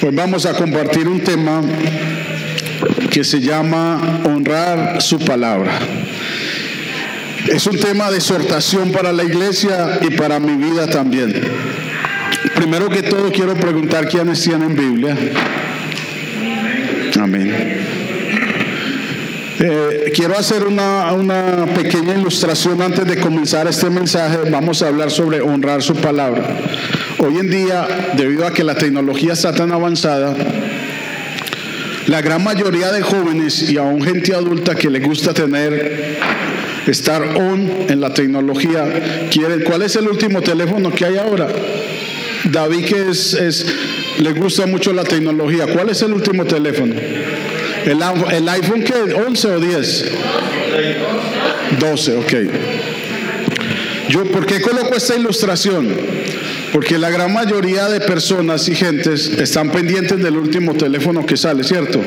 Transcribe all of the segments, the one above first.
Pues vamos a compartir un tema que se llama honrar su palabra. Es un tema de exhortación para la iglesia y para mi vida también. Primero que todo quiero preguntar quiénes tienen Biblia. Amén. Eh, quiero hacer una, pequeña ilustración antes de comenzar este mensaje. Vamos a hablar sobre honrar su palabra. Hoy en día, debido a que la tecnología está tan avanzada, la gran mayoría de jóvenes y aún gente adulta que le gusta tener, estar on en la tecnología, quieren, ¿cuál es el último teléfono que hay ahora? David que es, es le gusta mucho la tecnología, ¿cuál es el último teléfono? ¿El, iPhone qué? ¿11 o 10? 12, ok. Yo, ¿por qué coloco esta ilustración? Porque la gran mayoría de personas y gentes están pendientes del último teléfono que sale, ¿cierto?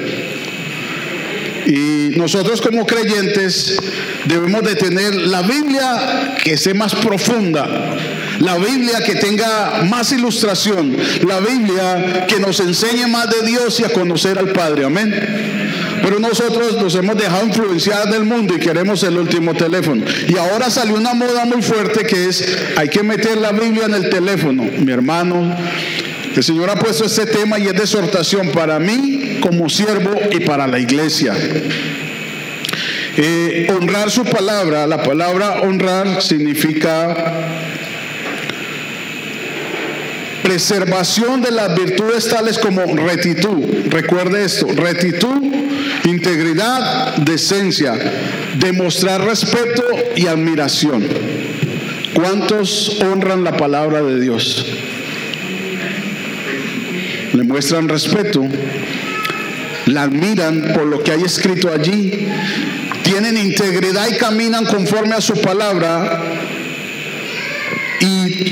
Y nosotros como creyentes debemos de tener la Biblia que sea más profunda, la Biblia que tenga más ilustración, la Biblia que nos enseñe más de Dios y a conocer al Padre, amén. Pero nosotros nos hemos dejado influenciar del mundo y queremos el último teléfono. Y ahora salió una moda muy fuerte que es, hay que meter la Biblia en el teléfono. Mi hermano, el Señor ha puesto este tema y es de exhortación para mí como siervo y para la iglesia. Eh, honrar su palabra, la palabra honrar significa preservación de las virtudes tales como retitud. Recuerde esto, retitud, integridad, decencia, demostrar respeto y admiración. ¿Cuántos honran la palabra de Dios? Le muestran respeto, la admiran por lo que hay escrito allí, tienen integridad y caminan conforme a su palabra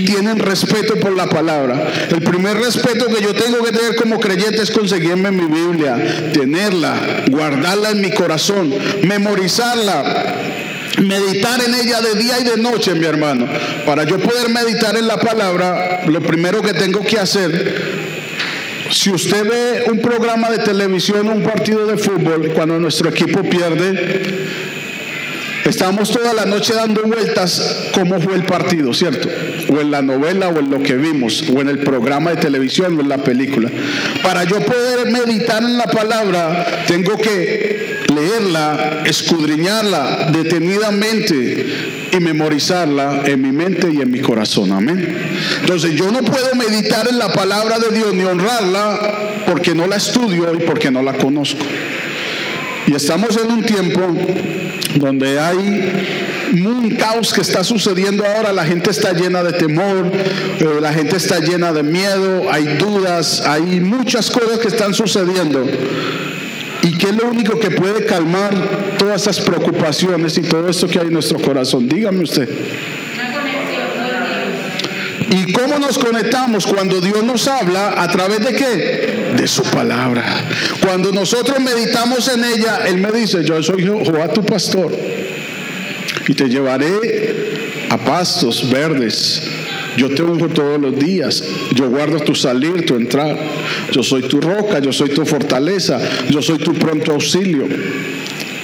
tienen respeto por la palabra. El primer respeto que yo tengo que tener como creyente es conseguirme mi Biblia, tenerla, guardarla en mi corazón, memorizarla, meditar en ella de día y de noche, mi hermano. Para yo poder meditar en la palabra, lo primero que tengo que hacer si usted ve un programa de televisión o un partido de fútbol, cuando nuestro equipo pierde, Estamos toda la noche dando vueltas cómo fue el partido, ¿cierto? O en la novela o en lo que vimos, o en el programa de televisión o en la película. Para yo poder meditar en la palabra, tengo que leerla, escudriñarla detenidamente y memorizarla en mi mente y en mi corazón. Amén. Entonces yo no puedo meditar en la palabra de Dios ni honrarla porque no la estudio y porque no la conozco. Y estamos en un tiempo donde hay un caos que está sucediendo ahora, la gente está llena de temor, eh, la gente está llena de miedo, hay dudas, hay muchas cosas que están sucediendo. ¿Y qué es lo único que puede calmar todas esas preocupaciones y todo esto que hay en nuestro corazón? Dígame usted. ¿Y cómo nos conectamos cuando Dios nos habla? ¿A través de qué? De su palabra. Cuando nosotros meditamos en ella, Él me dice, yo soy Jehová tu pastor y te llevaré a pastos verdes. Yo te unjo todos los días. Yo guardo tu salir, tu entrar. Yo soy tu roca, yo soy tu fortaleza, yo soy tu pronto auxilio.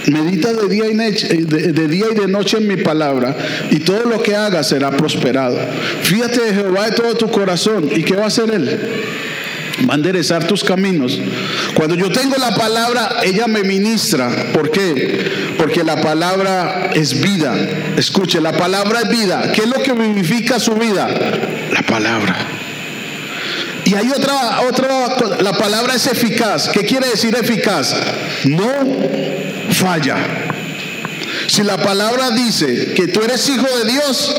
Medita de día, y de, día y de noche en mi palabra y todo lo que hagas será prosperado. Fíjate de Jehová de todo tu corazón. ¿Y qué va a hacer Él? Va a enderezar tus caminos. Cuando yo tengo la palabra, ella me ministra. ¿Por qué? Porque la palabra es vida. Escuche, la palabra es vida. ¿Qué es lo que vivifica su vida? La palabra. Y hay otra, otra, la palabra es eficaz. ¿Qué quiere decir eficaz? No falla. Si la palabra dice que tú eres hijo de Dios,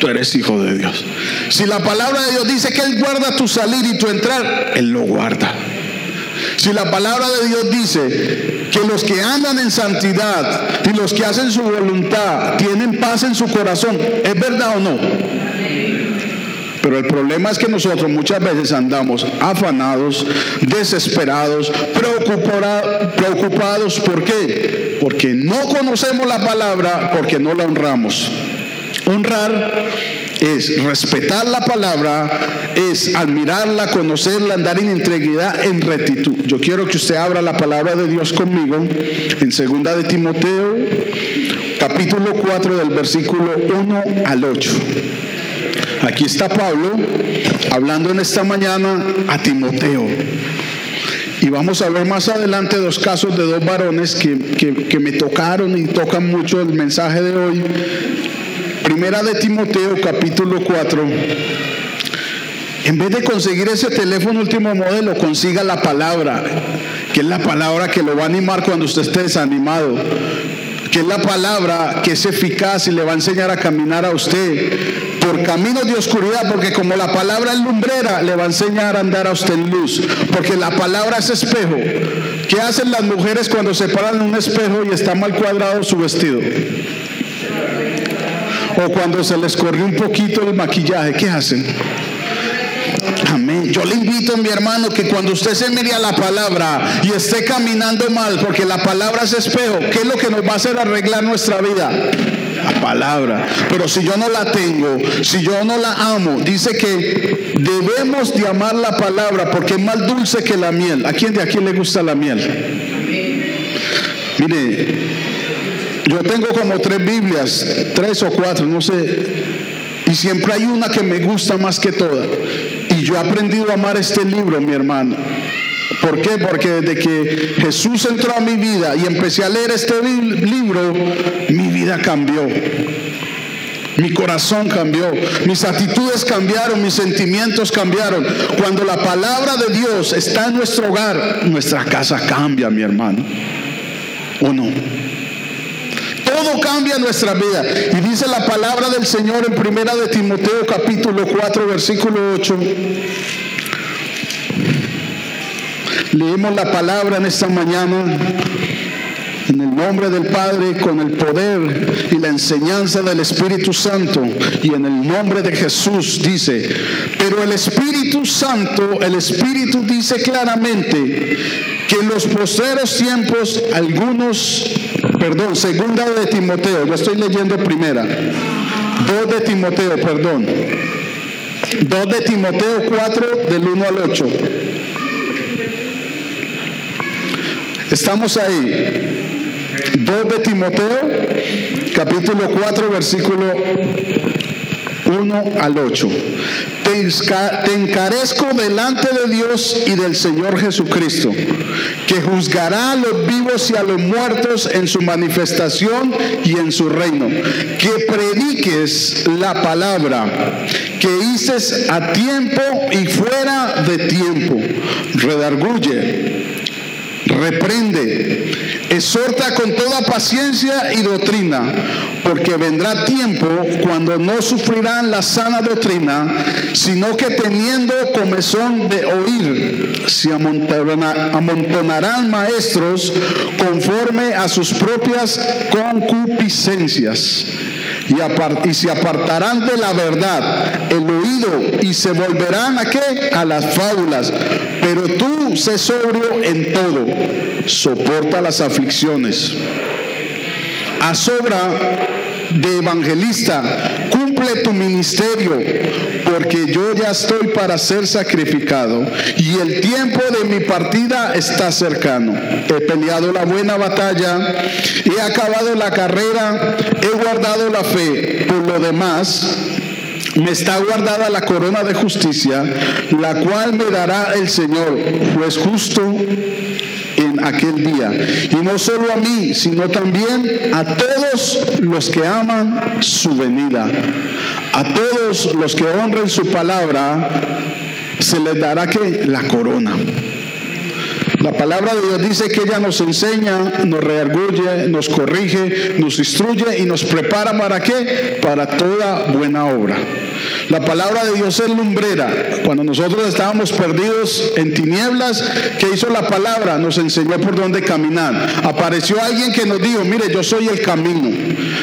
tú eres hijo de Dios. Si la palabra de Dios dice que Él guarda tu salir y tu entrar, Él lo guarda. Si la palabra de Dios dice que los que andan en santidad y los que hacen su voluntad tienen paz en su corazón, ¿es verdad o no? Pero el problema es que nosotros muchas veces andamos afanados, desesperados, preocupados. ¿Por qué? Porque no conocemos la palabra, porque no la honramos. Honrar es respetar la palabra, es admirarla, conocerla, andar en integridad, en rectitud. Yo quiero que usted abra la palabra de Dios conmigo en segunda de Timoteo, capítulo 4 del versículo 1 al 8. Aquí está Pablo hablando en esta mañana a Timoteo. Y vamos a ver más adelante dos casos de dos varones que, que me tocaron y tocan mucho el mensaje de hoy. Primera de Timoteo capítulo 4. En vez de conseguir ese teléfono último modelo, consiga la palabra, que es la palabra que lo va a animar cuando usted esté desanimado, que es la palabra que es eficaz y le va a enseñar a caminar a usted por caminos de oscuridad, porque como la palabra es lumbrera, le va a enseñar a andar a usted en luz, porque la palabra es espejo. ¿Qué hacen las mujeres cuando se paran en un espejo y está mal cuadrado su vestido? O cuando se les corrió un poquito el maquillaje, ¿qué hacen? Amén. Yo le invito a mi hermano que cuando usted se mire a la palabra y esté caminando mal, porque la palabra es espejo, ¿qué es lo que nos va a hacer arreglar nuestra vida? La palabra. Pero si yo no la tengo, si yo no la amo, dice que debemos de amar la palabra porque es más dulce que la miel. ¿A quién de aquí le gusta la miel? Mire, yo tengo como tres Biblias, tres o cuatro, no sé. Y siempre hay una que me gusta más que todas. Y yo he aprendido a amar este libro, mi hermano. ¿Por qué? Porque desde que Jesús entró a mi vida y empecé a leer este libro, mi vida cambió. Mi corazón cambió, mis actitudes cambiaron, mis sentimientos cambiaron. Cuando la palabra de Dios está en nuestro hogar, nuestra casa cambia, mi hermano. ¿O no? Todo cambia nuestra vida. Y dice la palabra del Señor en primera de Timoteo capítulo 4 versículo 8. Leemos la palabra en esta mañana en el nombre del Padre, con el poder y la enseñanza del Espíritu Santo y en el nombre de Jesús dice, pero el Espíritu Santo, el Espíritu dice claramente que en los postreros tiempos algunos, perdón, segunda de Timoteo, yo estoy leyendo primera, dos de Timoteo, perdón, dos de Timoteo 4 del 1 al 8. Estamos ahí. 2 de Timoteo, capítulo 4, versículo 1 al 8. Te encarezco delante de Dios y del Señor Jesucristo, que juzgará a los vivos y a los muertos en su manifestación y en su reino. Que prediques la palabra, que hices a tiempo y fuera de tiempo. Redarguye reprende, exhorta con toda paciencia y doctrina, porque vendrá tiempo cuando no sufrirán la sana doctrina, sino que teniendo comezón de oír, se amontonarán maestros conforme a sus propias concupiscencias y, se apartarán de la verdad, el oído, y se volverán a qué? A las fábulas. Sé sobrio en todo, soporta las aflicciones. A sobra de evangelista, cumple tu ministerio, porque yo ya estoy para ser sacrificado y el tiempo de mi partida está cercano. He peleado la buena batalla, he acabado la carrera, he guardado la fe. Por lo demás, me está guardada la corona de justicia, la cual me dará el Señor, pues justo en aquel día. Y no solo a mí, sino también a todos los que aman su venida. A todos los que honren su palabra, se les dará que la corona. La palabra de Dios dice que ella nos enseña, nos reargulle, nos corrige, nos instruye y nos prepara para qué? Para toda buena obra. La palabra de Dios es lumbrera. Cuando nosotros estábamos perdidos en tinieblas, ¿qué hizo la palabra? Nos enseñó por dónde caminar. Apareció alguien que nos dijo, mire, yo soy el camino.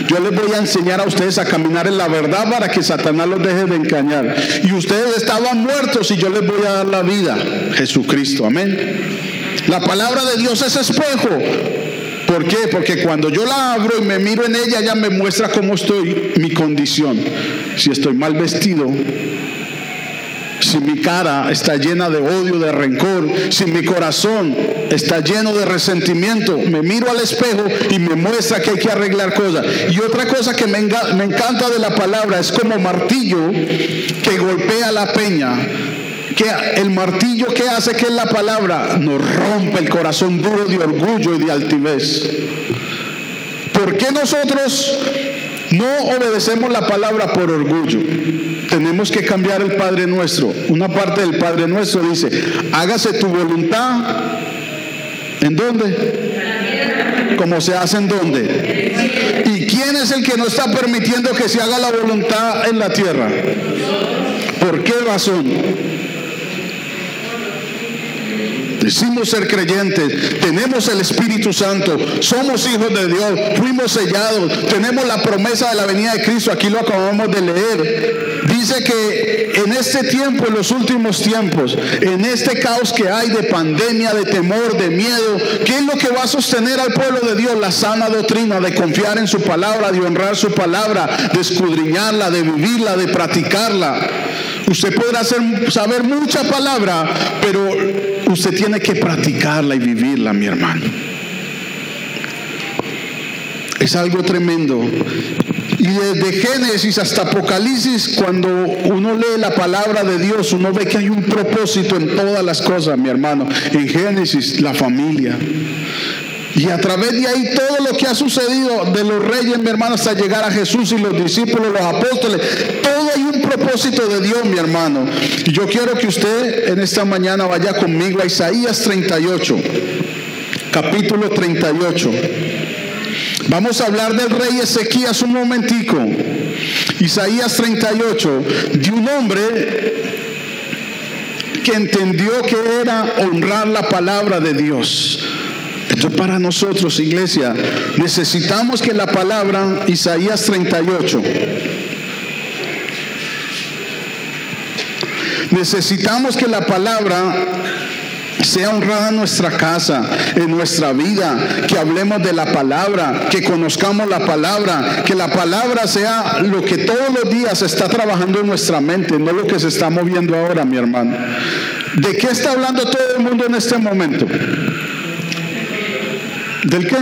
Yo les voy a enseñar a ustedes a caminar en la verdad para que Satanás los deje de engañar. Y ustedes estaban muertos y yo les voy a dar la vida. Jesucristo, amén. La palabra de Dios es espejo. ¿Por qué? Porque cuando yo la abro y me miro en ella, ella me muestra cómo estoy, mi condición. Si estoy mal vestido, si mi cara está llena de odio, de rencor, si mi corazón está lleno de resentimiento, me miro al espejo y me muestra que hay que arreglar cosas. Y otra cosa que me, encanta de la palabra es como martillo que golpea la peña que el martillo que hace que es la palabra nos rompe el corazón duro de orgullo y de altivez. ¿Por qué nosotros no obedecemos la palabra por orgullo? Tenemos que cambiar el Padre nuestro. Una parte del Padre nuestro dice, hágase tu voluntad. ¿En dónde? Como se hace en dónde. ¿Y quién es el que no está permitiendo que se haga la voluntad en la tierra? ¿Por qué razón? Decimos ser creyentes, tenemos el Espíritu Santo, somos hijos de Dios, fuimos sellados, tenemos la promesa de la venida de Cristo, aquí lo acabamos de leer. Dice que en este tiempo, en los últimos tiempos, en este caos que hay de pandemia, de temor, de miedo, ¿qué es lo que va a sostener al pueblo de Dios? La sana doctrina, de confiar en su palabra, de honrar su palabra, de escudriñarla, de vivirla, de practicarla. Usted podrá saber mucha palabra, pero usted tiene que practicarla y vivirla, mi hermano. Es algo tremendo. Y desde Génesis hasta Apocalipsis, cuando uno lee la palabra de Dios, uno ve que hay un propósito en todas las cosas, mi hermano. En Génesis, la familia. Y a través de ahí todo lo que ha sucedido de los reyes, mi hermano, hasta llegar a Jesús y los discípulos, los apóstoles, todo hay un propósito de Dios, mi hermano. Y yo quiero que usted en esta mañana vaya conmigo a Isaías 38, capítulo 38. Vamos a hablar del rey Ezequías un momentico. Isaías 38, de un hombre que entendió que era honrar la palabra de Dios. Esto es para nosotros, iglesia. Necesitamos que la palabra, Isaías 38, necesitamos que la palabra sea honrada en nuestra casa, en nuestra vida, que hablemos de la palabra, que conozcamos la palabra, que la palabra sea lo que todos los días está trabajando en nuestra mente, no lo que se está moviendo ahora, mi hermano. ¿De qué está hablando todo el mundo en este momento? ¿Del qué?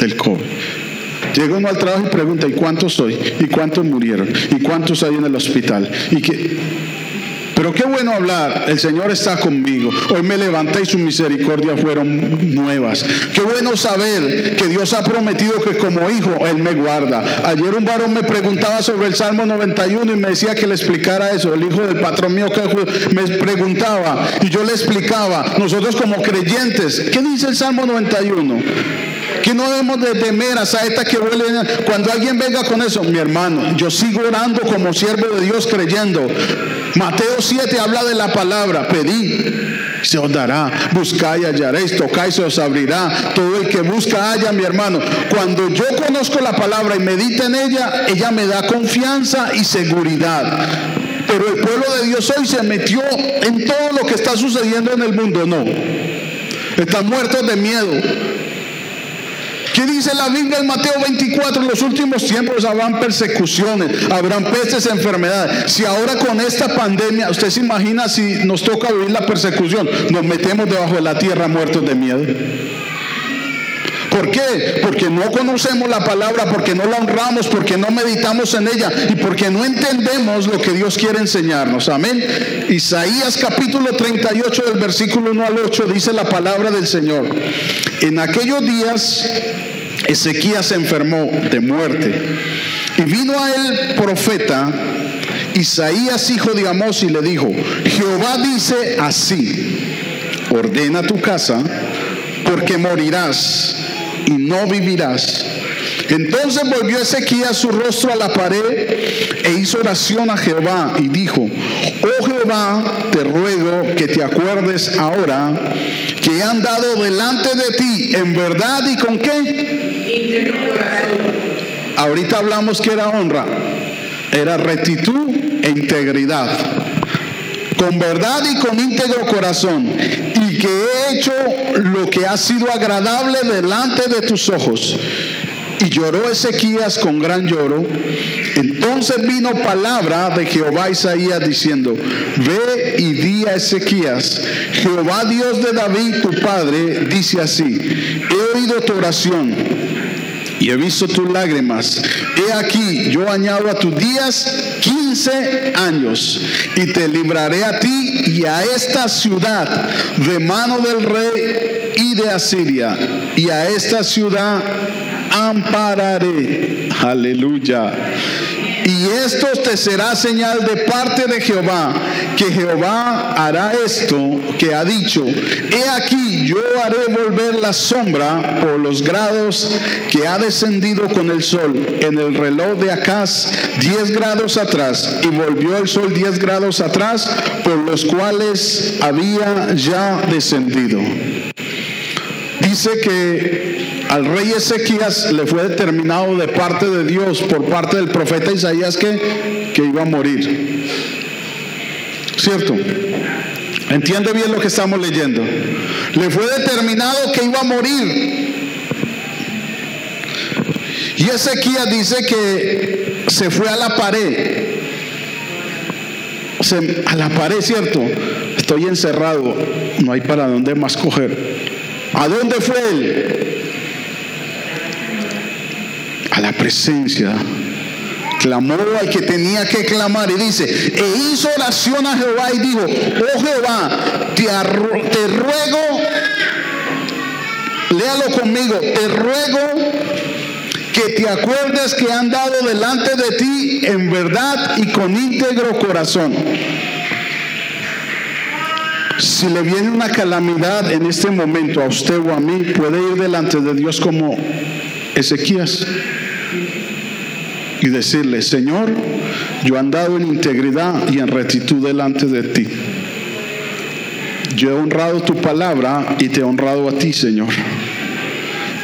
Del COVID. Llega uno al trabajo y pregunta, ¿y cuántos soy? ¿Y cuántos murieron? ¿Y cuántos hay en el hospital? ¿Y qué? Pero qué bueno hablar, el Señor está conmigo. Hoy me levanté y su misericordia fueron nuevas. Qué bueno saber que Dios ha prometido que como hijo Él me guarda. Ayer un varón me preguntaba sobre el Salmo 91 y me decía que le explicara eso. El hijo del patrón mío me preguntaba y yo le explicaba. Nosotros como creyentes, ¿qué dice el Salmo 91? Que no debemos de temer a saetas que vuelen. Cuando alguien venga con eso, mi hermano, yo sigo orando como siervo de Dios creyendo. Mateo 7 habla de la palabra, pedí se os dará, buscáis hallaréis, tocáis se os abrirá. Todo el que busca halla, mi hermano. Cuando yo conozco la palabra y medito en ella, ella me da confianza y seguridad. Pero el pueblo de Dios hoy se metió en todo lo que está sucediendo en el mundo, no. Están muertos de miedo ¿Qué dice la Biblia en Mateo 24? En los últimos tiempos habrán persecuciones, habrán pestes, enfermedades. Si ahora con esta pandemia, usted se imagina si nos toca vivir la persecución, nos metemos debajo de la tierra muertos de miedo. ¿Por qué? Porque no conocemos la palabra, porque no la honramos, porque no meditamos en ella y porque no entendemos lo que Dios quiere enseñarnos. Amén. Isaías capítulo 38 del versículo 1 al 8 dice la palabra del Señor. En aquellos días Ezequías se enfermó de muerte y vino a él profeta Isaías hijo de Amós y le dijo, Jehová dice así, ordena tu casa porque morirás y no vivirás. Entonces volvió Ezequías su rostro a la pared e hizo oración a Jehová y dijo, oh Jehová, te ruego que te acuerdes ahora que he andado delante de ti en verdad y con qué. Ahorita hablamos que era honra, era rectitud e integridad con verdad y con íntegro corazón, y que he hecho lo que ha sido agradable delante de tus ojos. Y lloró Ezequías con gran lloro. Entonces vino palabra de Jehová Isaías diciendo, ve y di a Ezequías, Jehová Dios de David tu padre, dice así, he oído tu oración y he visto tus lágrimas. He aquí, yo añado a tus días 15 años y te libraré a ti y a esta ciudad de mano del rey y de Asiria y a esta ciudad ampararé. Aleluya. Y esto te será señal de parte de Jehová, que Jehová hará esto que ha dicho. He aquí, yo haré volver la sombra por los grados que ha descendido con el sol en el reloj de Acaz 10 grados atrás, y volvió el sol 10 grados atrás, por los cuales había ya descendido. Dice que al rey Ezequías le fue determinado de parte de Dios, por parte del profeta Isaías, que, que iba a morir. ¿Cierto? Entiende bien lo que estamos leyendo. Le fue determinado que iba a morir. Y Ezequías dice que se fue a la pared. a la pared, ¿cierto? Estoy encerrado, no hay para dónde más coger. ¿A dónde fue él? La presencia. Clamó al que tenía que clamar y dice, e hizo oración a Jehová y dijo, oh Jehová, te, te ruego, léalo conmigo, te ruego que te acuerdes que han dado delante de ti en verdad y con íntegro corazón. Si le viene una calamidad en este momento a usted o a mí, puede ir delante de Dios como Ezequías y decirle, Señor, yo he andado en integridad y en rectitud delante de ti. Yo he honrado tu palabra y te he honrado a ti, Señor.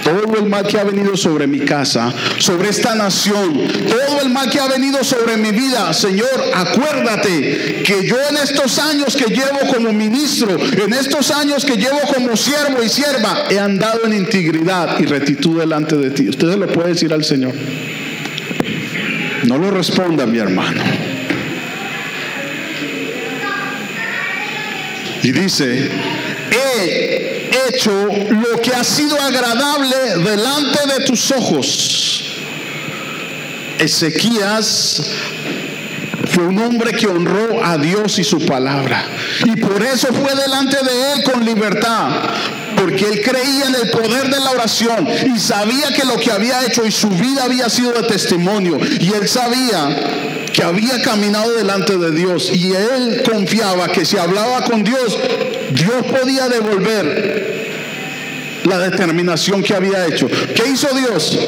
Todo el mal que ha venido sobre mi casa, sobre esta nación, todo el mal que ha venido sobre mi vida, Señor, acuérdate que yo en estos años que llevo como ministro, en estos años que llevo como siervo y sierva, he andado en integridad y rectitud delante de ti. Usted lo puede decir al Señor. No lo responda mi hermano. Y dice, he hecho lo que ha sido agradable delante de tus ojos. Ezequías fue un hombre que honró a Dios y su palabra. Y por eso fue delante de él con libertad porque él creía en el poder de la oración y sabía que lo que había hecho y su vida había sido de testimonio. Y él sabía que había caminado delante de Dios y él confiaba que si hablaba con Dios, Dios podía devolver la determinación que había hecho. ¿Qué hizo Dios?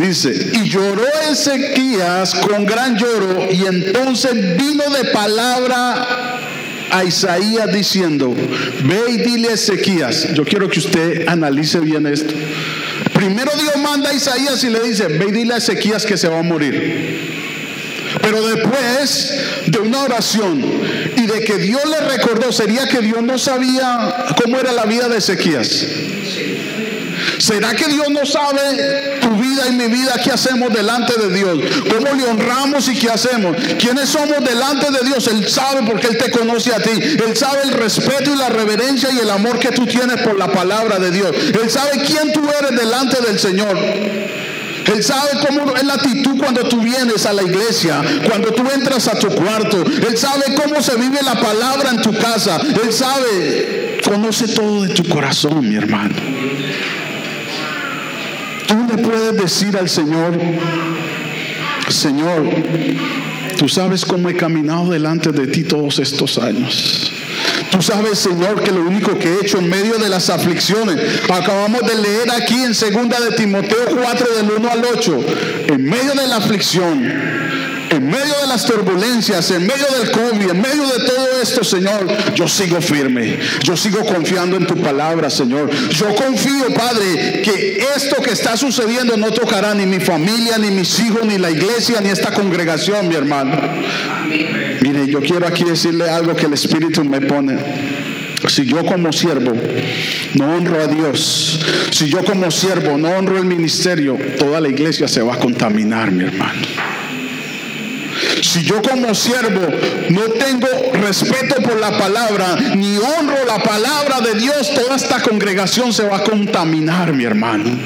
Dice, y lloró Ezequías con gran lloro y entonces vino de palabra a Isaías diciendo, ve y dile a Ezequías, yo quiero que usted analice bien esto. Primero Dios manda a Isaías y le dice, ve y dile a Ezequías que se va a morir. Pero después de una oración y de que Dios le recordó, sería que Dios no sabía cómo era la vida de Ezequías. ¿Será que Dios no sabe vida y mi vida qué hacemos delante de Dios? ¿Cómo le honramos y qué hacemos? ¿Quiénes somos delante de Dios? Él sabe porque Él te conoce a ti. Él sabe el respeto y la reverencia y el amor que tú tienes por la palabra de Dios. Él sabe quién tú eres delante del Señor. Él sabe cómo es la actitud cuando tú vienes a la iglesia, cuando tú entras a tu cuarto. Él sabe cómo se vive la palabra en tu casa. Él sabe, conoce todo de tu corazón, mi hermano. Tú le puedes decir al Señor, Señor, tú sabes cómo he caminado delante de ti todos estos años. Tú sabes, Señor, que lo único que he hecho en medio de las aflicciones, acabamos de leer aquí en segunda de Timoteo 4 del 1 al 8, en medio de la aflicción, en medio de las turbulencias, en medio del COVID, en medio de todo esto, Señor, yo sigo firme. Yo sigo confiando en tu palabra, Señor. Yo confío, Padre, que esto que está sucediendo no tocará ni mi familia, ni mis hijos, ni la iglesia, ni esta congregación, mi hermano. Mire, yo quiero aquí decirle algo que el Espíritu me pone. Si yo como siervo no honro a Dios, si yo como siervo no honro el ministerio, toda la iglesia se va a contaminar, mi hermano. Si yo como siervo no tengo respeto por la palabra, ni honro la palabra de Dios, toda esta congregación se va a contaminar, mi hermano.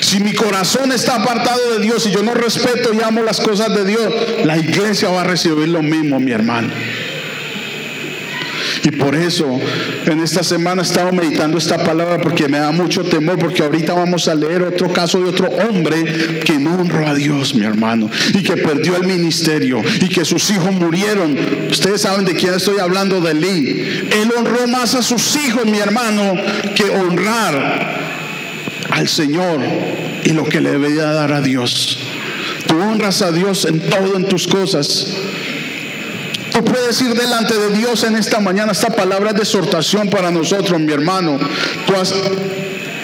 Si mi corazón está apartado de Dios y yo no respeto y amo las cosas de Dios, la iglesia va a recibir lo mismo, mi hermano. Y por eso en esta semana he estado meditando esta palabra porque me da mucho temor, porque ahorita vamos a leer otro caso de otro hombre que no honró a Dios, mi hermano, y que perdió el ministerio y que sus hijos murieron. Ustedes saben de quién estoy hablando, de Lee. Él honró más a sus hijos, mi hermano, que honrar al Señor y lo que le debía dar a Dios. Tú honras a Dios en todo, en tus cosas. Puedes ir delante de Dios en esta mañana. Esta palabra es de exhortación para nosotros, mi hermano. Tú has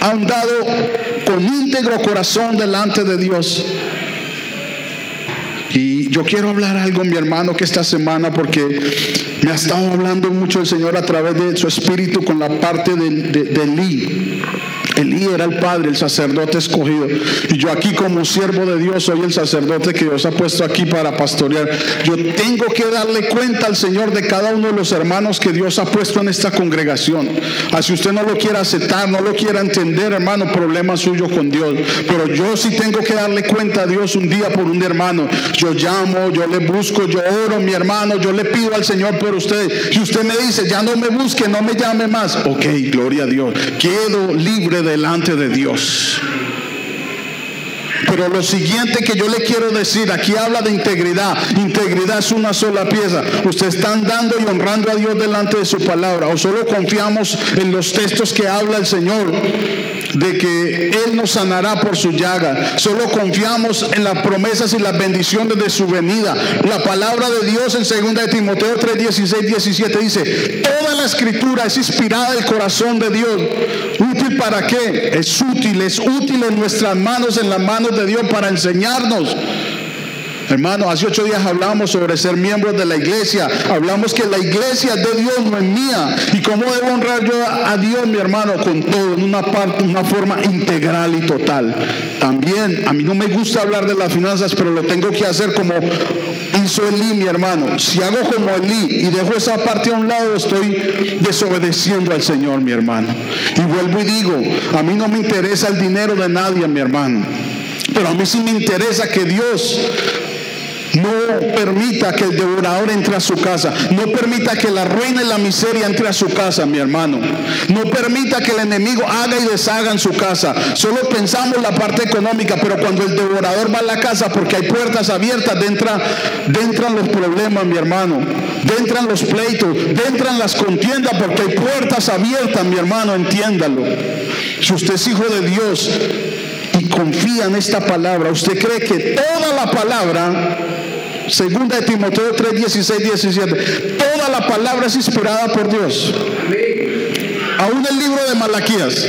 andado con íntegro corazón delante de Dios. Y yo quiero hablar algo, mi hermano, que esta semana, porque me ha estado hablando mucho el Señor a través de su espíritu con la parte de, de, de Elí era el padre, el sacerdote escogido. Y yo aquí como siervo de Dios soy el sacerdote que Dios ha puesto aquí para pastorear. Yo tengo que darle cuenta al Señor de cada uno de los hermanos que Dios ha puesto en esta congregación. Así usted no lo quiera aceptar, no lo quiera entender, hermano, problema suyo con Dios. Pero yo sí tengo que darle cuenta a Dios un día por un hermano. Yo llamo, yo le busco, yo oro, mi hermano, yo le pido al Señor por usted. Y usted me dice, ya no me busque, no me llame más. Ok, gloria a Dios. Quedo libre de delante de Dios. Pero lo siguiente que yo le quiero decir, aquí habla de integridad. Integridad es una sola pieza. Usted está andando y honrando a Dios delante de su palabra. O solo confiamos en los textos que habla el Señor de que Él nos sanará por su llaga. Solo confiamos en las promesas y las bendiciones de su venida. La palabra de Dios en 2 de Timoteo 3, 16, 17 dice, toda la escritura es inspirada del corazón de Dios. ¿Útil para qué? Es útil, es útil en nuestras manos, en las manos de Dios para enseñarnos Hermano, hace ocho días hablamos sobre ser miembros de la iglesia. Hablamos que la iglesia es de Dios, no es mía. ¿Y cómo debo honrar yo a Dios, mi hermano? Con todo, en una parte, una forma integral y total. También, a mí no me gusta hablar de las finanzas, pero lo tengo que hacer como hizo Elí, mi hermano. Si hago como Elí y dejo esa parte a un lado, estoy desobedeciendo al Señor, mi hermano. Y vuelvo y digo, a mí no me interesa el dinero de nadie, mi hermano. Pero a mí sí me interesa que Dios no permita que el devorador entre a su casa. No permita que la ruina y la miseria entre a su casa, mi hermano. No permita que el enemigo haga y deshaga en su casa. Solo pensamos la parte económica, pero cuando el devorador va a la casa porque hay puertas abiertas, dentro, entran los problemas, mi hermano. Dentran los pleitos, dentran las contiendas porque hay puertas abiertas, mi hermano, entiéndalo. Si usted es hijo de Dios, confía en esta palabra, usted cree que toda la palabra Segunda de Timoteo 3, 16, 17. Toda la palabra es inspirada por Dios. Aún el libro de Malaquías.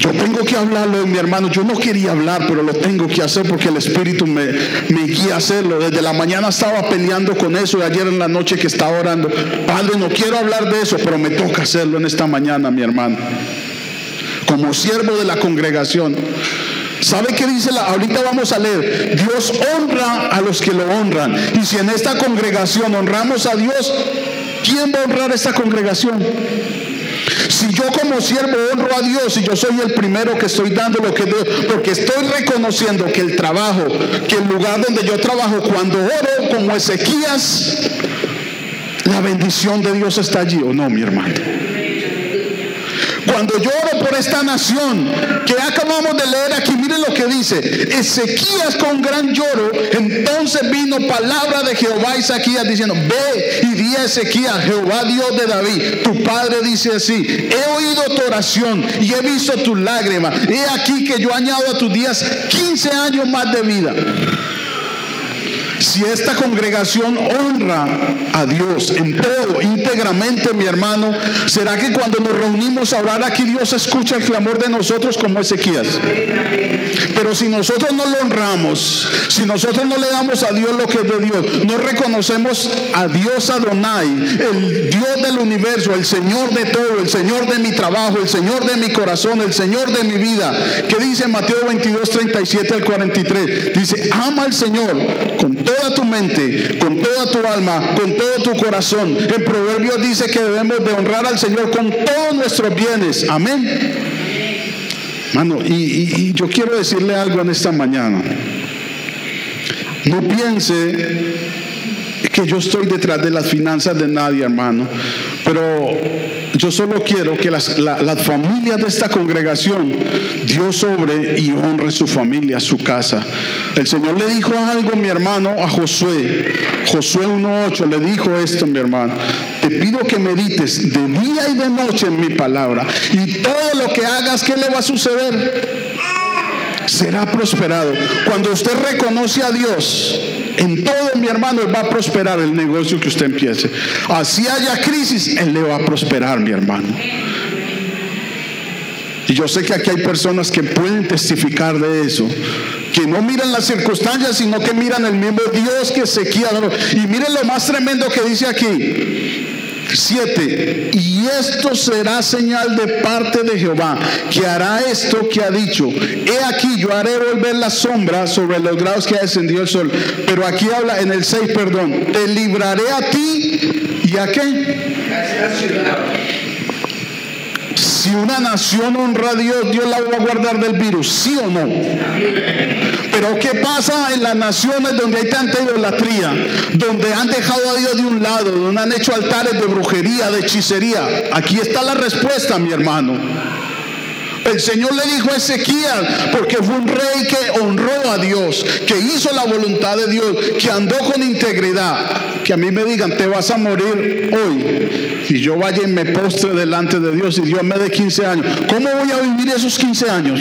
Yo tengo que hablarlo mi hermano. Yo no quería hablar, pero lo tengo que hacer porque el Espíritu me, me guía a hacerlo. Desde la mañana estaba peleando con eso y ayer en la noche que estaba orando. Padre, no quiero hablar de eso, pero me toca hacerlo en esta mañana, mi hermano. Como siervo de la congregación. ¿Sabe qué dice la? Ahorita vamos a leer. Dios honra a los que lo honran. Y si en esta congregación honramos a Dios, ¿quién va a honrar a esta congregación? Si yo como siervo honro a Dios y yo soy el primero que estoy dando lo que Dios, porque estoy reconociendo que el trabajo, que el lugar donde yo trabajo, cuando oro como Ezequías, la bendición de Dios está allí o no, mi hermano. Cuando yo oro por esta nación que acabamos de leer aquí, miren lo que dice. Ezequías con gran lloro, entonces vino palabra de Jehová a Ezequías diciendo, ve y di a Ezequías, Jehová Dios de David, tu padre dice así, he oído tu oración y he visto tus lágrimas. He aquí que yo añado a tus días 15 años más de vida. Si esta congregación honra a Dios en todo, íntegramente, mi hermano, ¿será que cuando nos reunimos a orar aquí Dios escucha el clamor de nosotros como Ezequías? Pero si nosotros no lo honramos, si nosotros no le damos a Dios lo que es de Dios, no reconocemos a Dios Adonai, el Dios del universo, el Señor de todo, el Señor de mi trabajo, el Señor de mi corazón, el Señor de mi vida. ¿Qué dice Mateo 22, 37 al 43? Dice, ama al Señor con toda tu mente, con toda tu alma, con todo tu corazón. En Proverbios dice que debemos de honrar al Señor con todos nuestros bienes. Amén. Mano, y yo quiero decirle algo en esta mañana. No piense que yo estoy detrás de las finanzas de nadie, hermano. Pero yo solo quiero que las, familias de esta congregación, Dios sobre y honre su familia, su casa. El Señor le dijo algo, mi hermano, a Josué. Josué 1.8 le dijo esto, mi hermano. Te pido que medites de día y de noche en mi palabra. Y todo lo que hagas, ¿qué le va a suceder? Será prosperado. Cuando usted reconoce a Dios, en todo, mi hermano, va a prosperar el negocio que usted empiece. Así haya crisis, Él le va a prosperar, mi hermano. Y yo sé que aquí hay personas que pueden testificar de eso. Que no miran las circunstancias, sino que miran el mismo Dios que se quiera. Y miren lo más tremendo que dice aquí. 7. Y esto será señal de parte de Jehová, que hará esto que ha dicho. He aquí, yo haré volver la sombra sobre los grados que ha descendido el sol. Pero aquí habla en el 6, perdón. Te libraré a ti y a qué? Si una nación honra a Dios, Dios la va a guardar del virus, ¿sí o no? Pero ¿qué pasa en las naciones donde hay tanta idolatría? Donde han dejado a Dios de un lado, donde han hecho altares de brujería, de hechicería. Aquí está la respuesta, mi hermano. El Señor le dijo a Ezequiel, porque fue un rey que honró a Dios, que hizo la voluntad de Dios, que andó con integridad. Que a mí me digan, te vas a morir hoy. Y yo vaya y me postre delante de Dios y Dios me dé 15 años. ¿Cómo voy a vivir esos 15 años?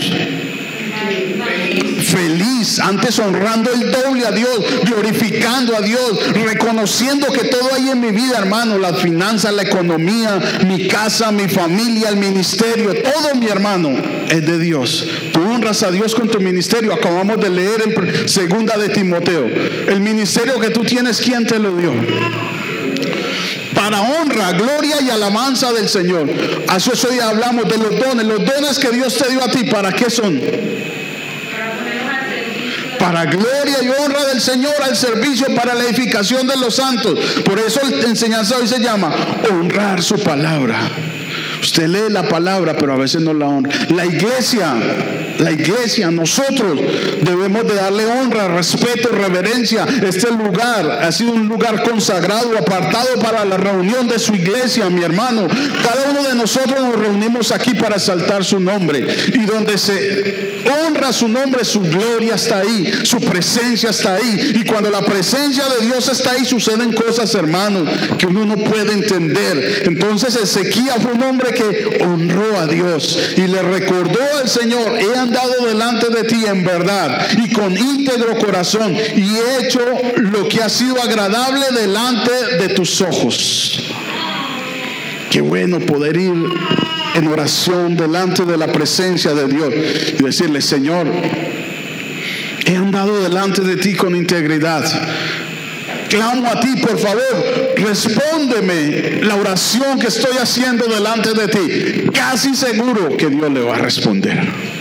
Feliz, antes honrando el doble a Dios, glorificando a Dios, reconociendo que todo hay en mi vida, hermano, las finanzas, la economía, mi casa, mi familia, el ministerio, todo mi hermano es de Dios. Tú honras a Dios con tu ministerio. Acabamos de leer en segunda de Timoteo. El ministerio que tú tienes, ¿quién te lo dio? para honra, gloria y alabanza del Señor. A eso hoy hablamos de los dones. Los dones que Dios te dio a ti, ¿para qué son? Para gloria y honra del Señor al servicio para la edificación de los santos. Por eso la enseñanza hoy se llama honrar su palabra. Usted lee la palabra, pero a veces no la honra. La iglesia, la iglesia, nosotros debemos de darle honra, respeto, reverencia. Este lugar ha sido un lugar consagrado, apartado para la reunión de su iglesia, mi hermano. Cada uno de nosotros nos reunimos aquí para exaltar su nombre. Y donde se honra su nombre, su gloria está ahí, su presencia está ahí. Y cuando la presencia de Dios está ahí, suceden cosas, hermanos, que uno no puede entender. Entonces Ezequiel fue un hombre que honró a Dios y le recordó al Señor, andado delante de ti en verdad y con íntegro corazón y he hecho lo que ha sido agradable delante de tus ojos. Qué bueno poder ir en oración delante de la presencia de Dios y decirle, Señor, he andado delante de ti con integridad. Clamo a ti, por favor, respóndeme la oración que estoy haciendo delante de ti. Casi seguro que Dios le va a responder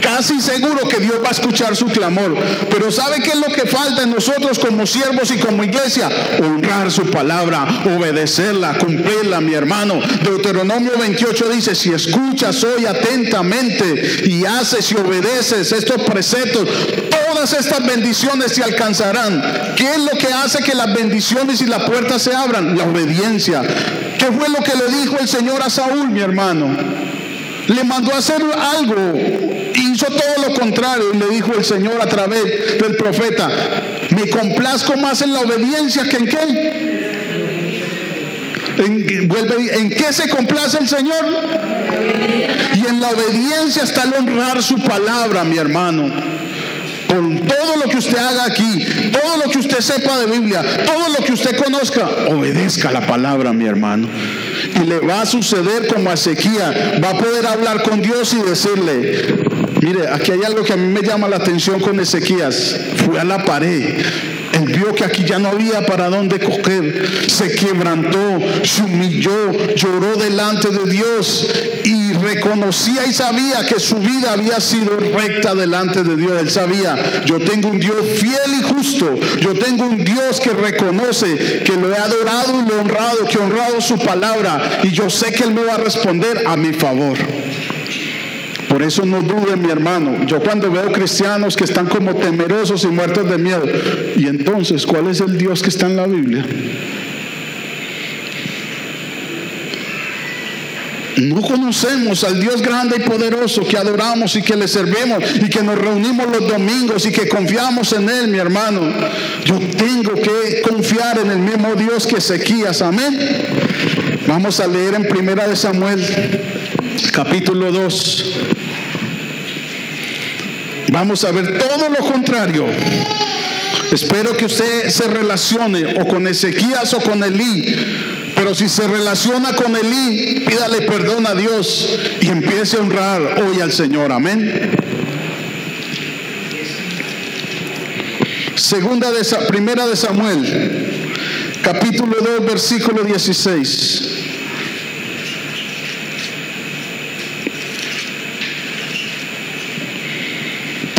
casi seguro que Dios va a escuchar su clamor. Pero ¿sabe qué es lo que falta en nosotros como siervos y como iglesia? Honrar su palabra, obedecerla, cumplirla, mi hermano. Deuteronomio 28 dice, si escuchas hoy atentamente y haces y obedeces estos preceptos, todas estas bendiciones se alcanzarán. ¿Qué es lo que hace que las bendiciones y las puertas se abran? La obediencia. ¿Qué fue lo que le dijo el Señor a Saúl, mi hermano? Le mandó a hacer algo hizo todo lo contrario y le dijo el Señor a través del profeta, me complazco más en la obediencia que en qué. En, vuelve, ¿En qué se complace el Señor? Y en la obediencia está el honrar su palabra, mi hermano. Con todo lo que usted haga aquí, todo lo que usted sepa de Biblia, todo lo que usted conozca, obedezca la palabra, mi hermano. Y le va a suceder como a Ezequiel. Va a poder hablar con Dios y decirle, mire, aquí hay algo que a mí me llama la atención con Ezequías. Fue a la pared él vio que aquí ya no había para dónde coger. Se quebrantó, se humilló, lloró delante de Dios y reconocía y sabía que su vida había sido recta delante de Dios. Él sabía, yo tengo un Dios fiel y justo. Yo tengo un Dios que reconoce que lo he adorado y lo he honrado, que he honrado su palabra. Y yo sé que Él me va a responder a mi favor. Por eso no dude, mi hermano. Yo cuando veo cristianos que están como temerosos y muertos de miedo, y entonces, ¿cuál es el Dios que está en la Biblia? No conocemos al Dios grande y poderoso que adoramos y que le servimos y que nos reunimos los domingos y que confiamos en Él, mi hermano. Yo tengo que confiar en el mismo Dios que Ezequías. Amén. Vamos a leer en Primera de Samuel, capítulo 2. Vamos a ver todo lo contrario. Espero que usted se relacione o con Ezequías o con Elí. Pero si se relaciona con Elí, pídale perdón a Dios y empiece a honrar hoy al Señor. Amén. Segunda de primera de Samuel, capítulo 2, versículo 16.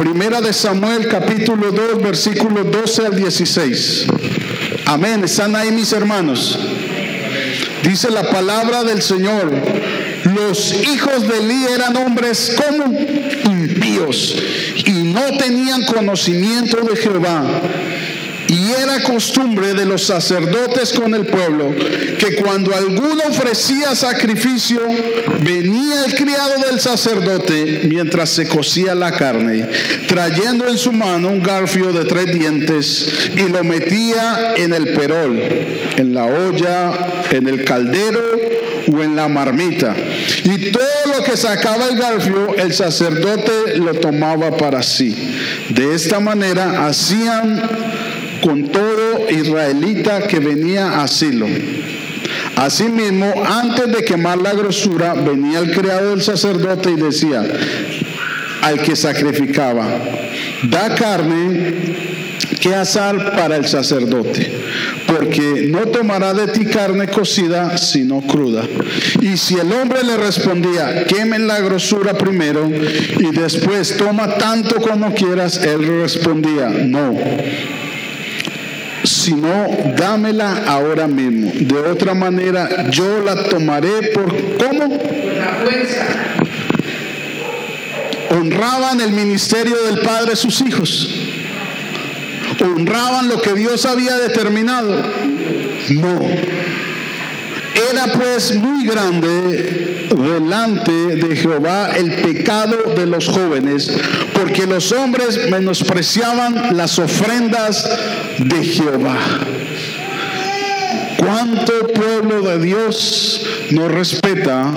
Primera de Samuel capítulo 2 versículo 12 al 16. Amén. ¿Están ahí mis hermanos? Dice la palabra del Señor. Los hijos de Eli eran hombres como impíos y no tenían conocimiento de Jehová y era costumbre de los sacerdotes con el pueblo que cuando alguno ofrecía sacrificio, venía el criado del sacerdote mientras se cocía la carne, trayendo en su mano un garfio de tres dientes y lo metía en el perol, en la olla, en el caldero o en la marmita. Y todo lo que sacaba el garfio, el sacerdote lo tomaba para sí. De esta manera hacían con todo israelita que venía a asilo. Asimismo, antes de quemar la grosura, venía el criado del sacerdote y decía al que sacrificaba, da carne que asar para el sacerdote, porque no tomará de ti carne cocida, sino cruda. Y si el hombre le respondía, quemen la grosura primero y después toma tanto como quieras, él respondía, no sino dámela ahora mismo. De otra manera, yo la tomaré por cómo? Honraban el ministerio del Padre sus hijos. Honraban lo que Dios había determinado. No. Era pues muy grande delante de Jehová el pecado de los jóvenes, porque los hombres menospreciaban las ofrendas de Jehová. ¿Cuánto pueblo de Dios no respeta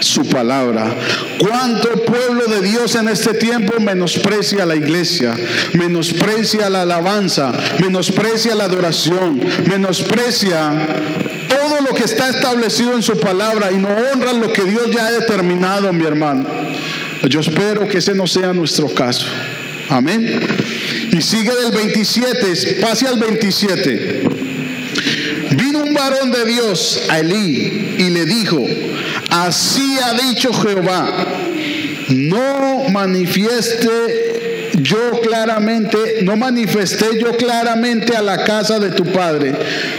su palabra. ¿Cuánto pueblo de Dios en este tiempo menosprecia la iglesia, menosprecia la alabanza, menosprecia la adoración, menosprecia todo lo que está establecido en su palabra y no honra lo que Dios ya ha determinado, mi hermano? Yo espero que ese no sea nuestro caso. Amén. Y sigue del 27, pase al 27. Vino un varón de Dios a Elí y le dijo, así ha dicho Jehová, no manifieste yo claramente, no manifesté yo claramente a la casa de tu padre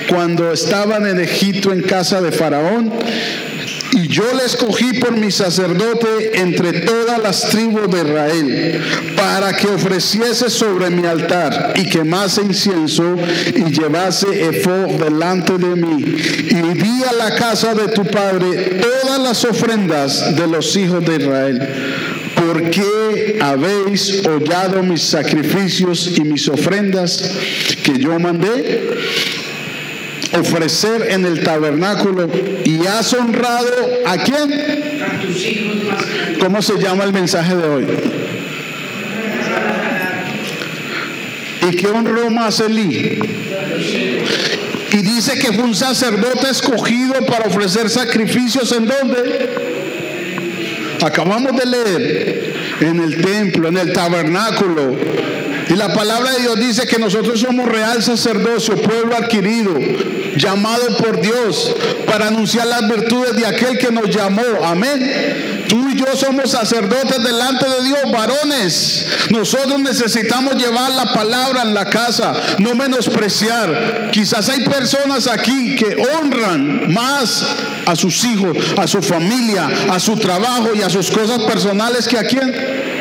cuando estaban en Egipto en casa de Faraón y yo le escogí por mi sacerdote entre todas las tribus de Israel, para que ofreciese sobre mi altar y quemase incienso y llevase efo delante de mí. Y di a la casa de tu padre todas las ofrendas de los hijos de Israel. ¿Por qué habéis hollado mis sacrificios y mis ofrendas que yo mandé? Ofrecer en el tabernáculo y has honrado a quién? ¿Cómo se llama el mensaje de hoy? ¿Y qué honró más Elí? Y dice que fue un sacerdote escogido para ofrecer sacrificios en donde? Acabamos de leer en el templo, en el tabernáculo. Y la palabra de Dios dice que nosotros somos real sacerdocio, pueblo adquirido, llamado por Dios para anunciar las virtudes de aquel que nos llamó. Amén. Tú y yo somos sacerdotes delante de Dios, varones. Nosotros necesitamos llevar la palabra en la casa, no menospreciar. Quizás hay personas aquí que honran más a sus hijos, a su familia, a su trabajo y a sus cosas personales que a quién.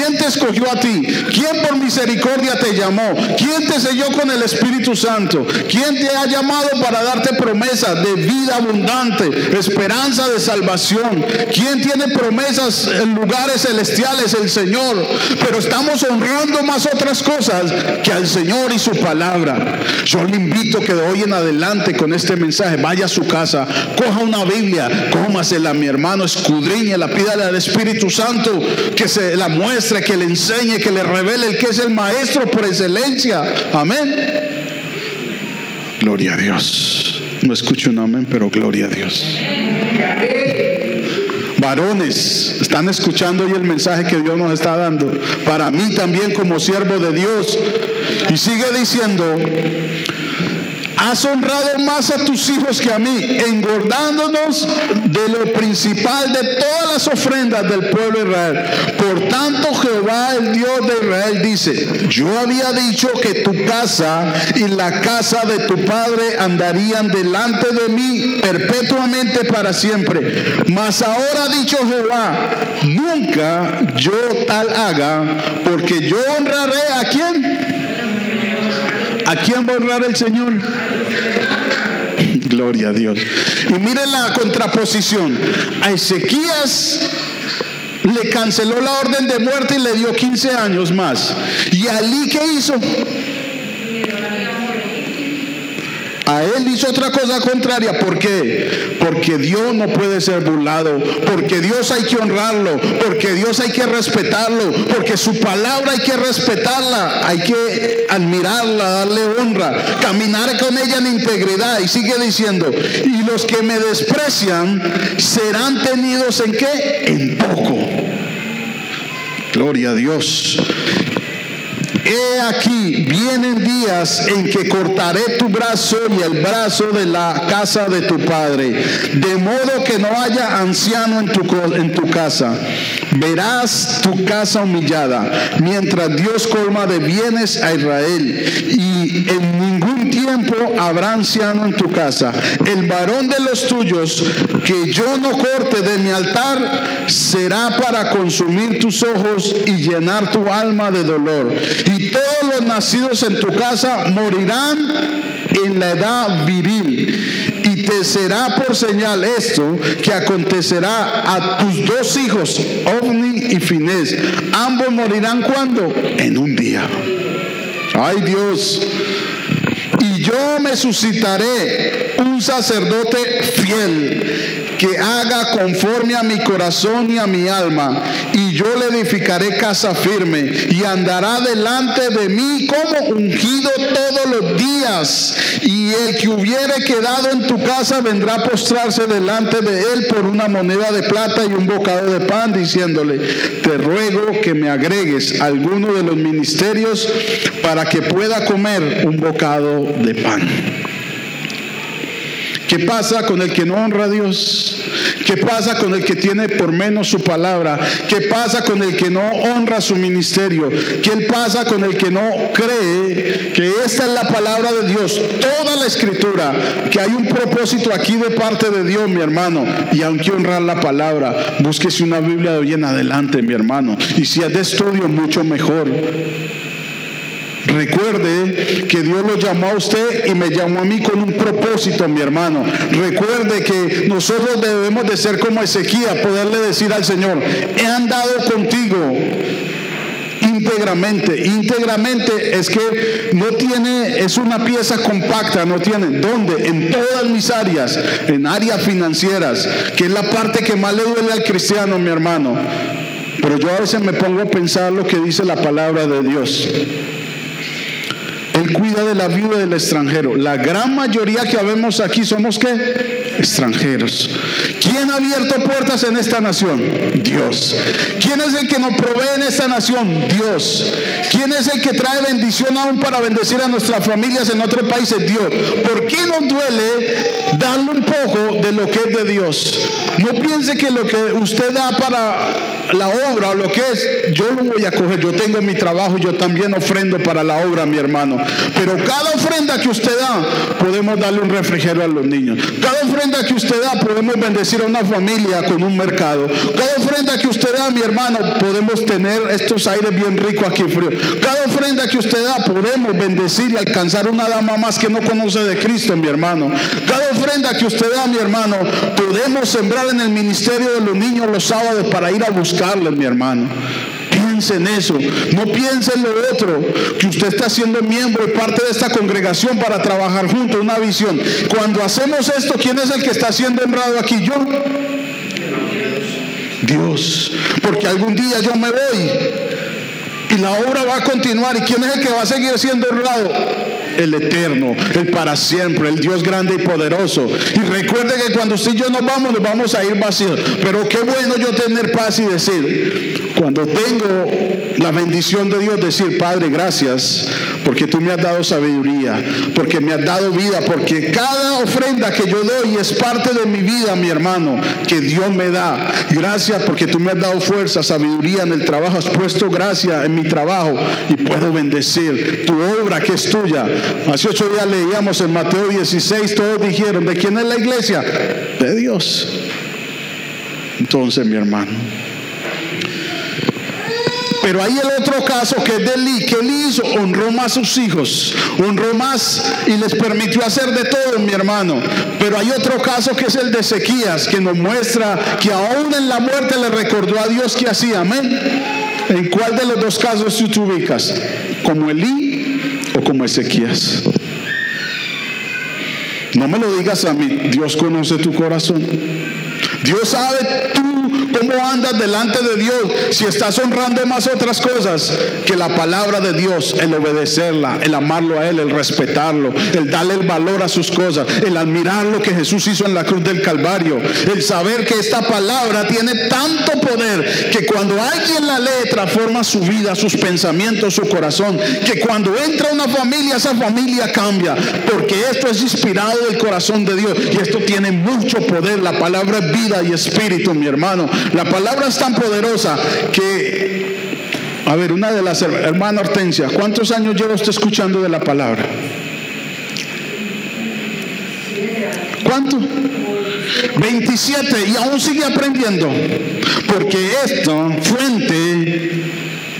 ¿Quién te escogió a ti? ¿Quién por misericordia te llamó? ¿Quién te selló con el Espíritu Santo? ¿Quién te ha llamado para darte promesas de vida abundante, esperanza de salvación? ¿Quién tiene promesas en lugares celestiales? El Señor. Pero estamos honrando más otras cosas que al Señor y su palabra. Yo le invito que de hoy en adelante con este mensaje vaya a su casa, coja una Biblia, cómasela, mi hermano, escudriñela, pídale al Espíritu Santo que se la muestre que le enseñe, que le revele el que es el maestro por excelencia. Amén. Gloria a Dios. No escucho un amén, pero gloria a Dios. Varones, están escuchando hoy el mensaje que Dios nos está dando. Para mí también como siervo de Dios. Y sigue diciendo, Has honrado más a tus hijos que a mí, engordándonos de lo principal de todas las ofrendas del pueblo de Israel. Por tanto, Jehová, el Dios de Israel, dice, yo había dicho que tu casa y la casa de tu padre andarían delante de mí perpetuamente para siempre. Mas ahora ha dicho Jehová, nunca yo tal haga, porque yo honraré a quién. ¿A quién va a honrar el Señor? Gloria a Dios. Y miren la contraposición. A Ezequías le canceló la orden de muerte y le dio 15 años más. ¿Y Ali qué hizo? A él hizo otra cosa contraria. ¿Por qué? Porque Dios no puede ser burlado. Porque Dios hay que honrarlo. Porque Dios hay que respetarlo. Porque su palabra hay que respetarla. Hay que admirarla, darle honra. Caminar con ella en integridad. Y sigue diciendo, y los que me desprecian serán tenidos en qué? En poco. Gloria a Dios. He aquí, vienen días en que cortaré tu brazo y el brazo de la casa de tu padre, de modo que no haya anciano en tu, en tu casa. Verás tu casa humillada, mientras Dios colma de bienes a Israel, y en ningún tiempo habrá anciano en tu casa. El varón de los tuyos que yo no corte de mi altar será para consumir tus ojos y llenar tu alma de dolor y todos los nacidos en tu casa morirán en la edad viril. Te será por señal esto que acontecerá a tus dos hijos, Ovni y Finés. Ambos morirán cuando? En un día. Ay Dios. Y yo me suscitaré un sacerdote fiel que haga conforme a mi corazón y a mi alma, y yo le edificaré casa firme, y andará delante de mí como ungido todos los días, y el que hubiere quedado en tu casa vendrá a postrarse delante de él por una moneda de plata y un bocado de pan, diciéndole, te ruego que me agregues alguno de los ministerios para que pueda comer un bocado de pan. ¿Qué pasa con el que no honra a Dios? ¿Qué pasa con el que tiene por menos su palabra? ¿Qué pasa con el que no honra su ministerio? ¿Qué pasa con el que no cree que esta es la palabra de Dios? Toda la escritura, que hay un propósito aquí de parte de Dios, mi hermano. Y aunque honrar la palabra, búsquese una Biblia de hoy en adelante, mi hermano. Y si es de estudio, mucho mejor. Recuerde que Dios lo llamó a usted y me llamó a mí con un propósito, mi hermano. Recuerde que nosotros debemos de ser como Ezequiel, poderle decir al Señor, he andado contigo íntegramente. Íntegramente es que no tiene, es una pieza compacta, no tiene. ¿Dónde? En todas mis áreas, en áreas financieras, que es la parte que más le duele al cristiano, mi hermano Pero yo a veces me pongo a pensar lo que dice la palabra de Dios. Cuida de la viuda del extranjero. La gran mayoría que vemos aquí somos qué? Extranjeros. ¿Quién ha abierto puertas en esta nación? Dios. ¿Quién es el que nos provee en esta nación? Dios. ¿Quién es el que trae bendición aún para bendecir a nuestras familias en otros países? Dios. ¿Por qué nos duele darle un poco de lo que es de Dios? No piense que lo que usted da para la obra o lo que es, yo lo voy a coger. Yo tengo mi trabajo, yo también ofrendo para la obra, mi hermano. Pero cada ofrenda que usted da, podemos darle un refrigerio a los niños. Cada ofrenda que usted da, podemos bendecir a una familia con un mercado. Cada ofrenda que usted da, mi hermano, podemos tener estos aires bien ricos aquí frío. Cada ofrenda que usted da, podemos bendecir y alcanzar una dama más que no conoce de Cristo, mi hermano. Cada ofrenda que usted da, mi hermano, podemos sembrar en el ministerio de los niños los sábados para ir a buscarles, mi hermano. Piense en eso, no piense en lo otro, que usted está siendo miembro y parte de esta congregación para trabajar juntos, una visión. Cuando hacemos esto, ¿quién es el que está siendo honrado aquí? Yo. Dios, porque algún día yo me voy y la obra va a continuar. ¿Y quién es el que va a seguir siendo honrado? El eterno, el para siempre, el Dios grande y poderoso. Y recuerde que cuando usted y yo nos vamos, nos vamos a ir vacíos. Pero qué bueno yo tener paz y decir, cuando tengo la bendición de Dios, decir, Padre, gracias, porque tú me has dado sabiduría, porque me has dado vida, porque cada ofrenda que yo doy es parte de mi vida, mi hermano, que Dios me da. Gracias porque tú me has dado fuerza, sabiduría en el trabajo, has puesto gracia en mi trabajo y puedo bendecir tu obra que es tuya. Hace ocho días leíamos en Mateo 16, todos dijeron, ¿de quién es la iglesia? De Dios. Entonces, mi hermano. Pero hay el otro caso que es de Eli, que él hizo, honró más a sus hijos, honró más y les permitió hacer de todo, mi hermano. Pero hay otro caso que es el de Ezequías, que nos muestra que aún en la muerte le recordó a Dios que hacía, amén. ¿En cuál de los dos casos tú te ubicas? ¿Como Elí o como Ezequías? No me lo digas a mí, Dios conoce tu corazón. Dios sabe tú cómo andas delante de Dios si estás honrando más otras cosas que la palabra de Dios, el obedecerla, el amarlo a Él, el respetarlo, el darle el valor a sus cosas, el admirar lo que Jesús hizo en la cruz del Calvario, el saber que esta palabra tiene tanto poder que cuando alguien la lee transforma su vida, sus pensamientos, su corazón, que cuando entra una familia, esa familia cambia, porque esto es inspirado del corazón de Dios y esto tiene mucho poder, la palabra es vida y espíritu, mi hermano. La palabra es tan poderosa que, a ver, una de las hermanas Hortensia, ¿cuántos años lleva usted escuchando de la palabra? ¿Cuánto? 27 y aún sigue aprendiendo. Porque esta fuente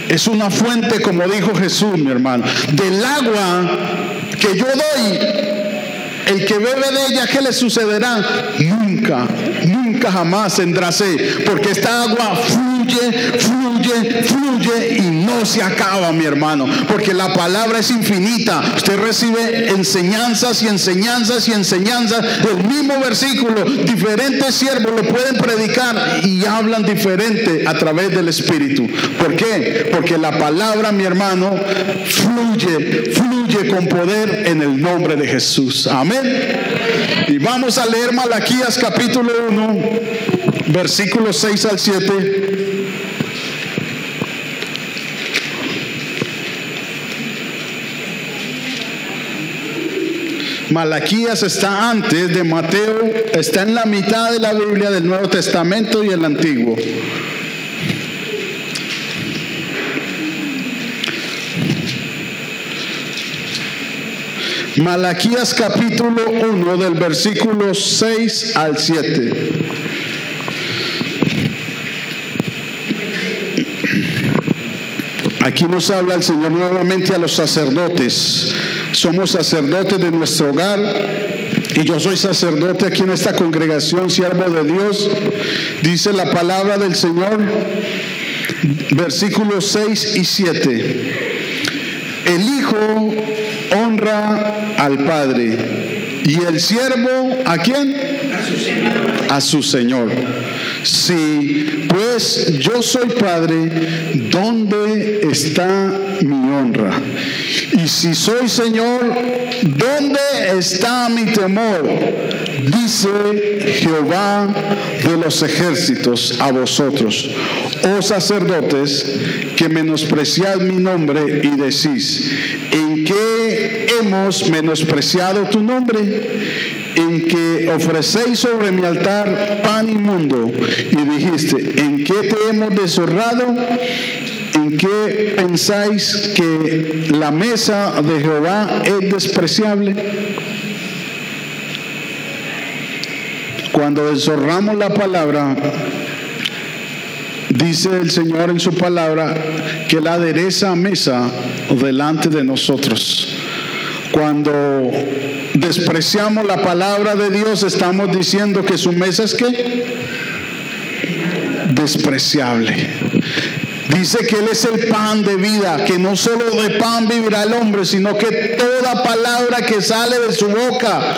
es una fuente, como dijo Jesús, mi hermano, del agua que yo doy. El que bebe de ella, ¿qué le sucederá? Nunca, nunca jamás tendrá sed, porque esta agua fluye, fluye, fluye y no se acaba, mi hermano, porque la palabra es infinita. Usted recibe enseñanzas y enseñanzas y enseñanzas del mismo versículo. Diferentes siervos lo pueden predicar y hablan diferente a través del Espíritu. ¿Por qué? Porque la palabra, mi hermano, fluye, fluye con poder en el nombre de Jesús. Amén. Y vamos a leer Malaquías capítulo 1, versículos 6 al 7. Malaquías está antes de Mateo, está en la mitad de la Biblia del Nuevo Testamento y el Antiguo. Malaquías capítulo 1 del versículo 6 al 7. Aquí nos habla el Señor nuevamente a los sacerdotes. Somos sacerdotes de nuestro hogar y yo soy sacerdote aquí en esta congregación, siervo de Dios. Dice la palabra del Señor, versículos 6 y 7. El Hijo honra al Padre. ¿Y el siervo a quién? A su Señor. Si pues yo soy padre, ¿dónde está mi honra? Y si soy Señor, ¿dónde está mi temor? Dice Jehová de los ejércitos a vosotros, oh sacerdotes, que menospreciad mi nombre y decís, ¿en qué hemos menospreciado tu nombre? En que ofrecéis sobre mi altar pan inmundo y dijiste, ¿en qué te hemos deshonrado? ¿En qué pensáis que la mesa de Jehová es despreciable? Cuando deshonramos la palabra, dice el Señor en su palabra que la adereza mesa delante de nosotros. Cuando despreciamos la palabra de Dios, estamos diciendo que su mesa es que despreciable. Dice que Él es el pan de vida, que no solo de pan vivirá el hombre, sino que toda palabra que sale de su boca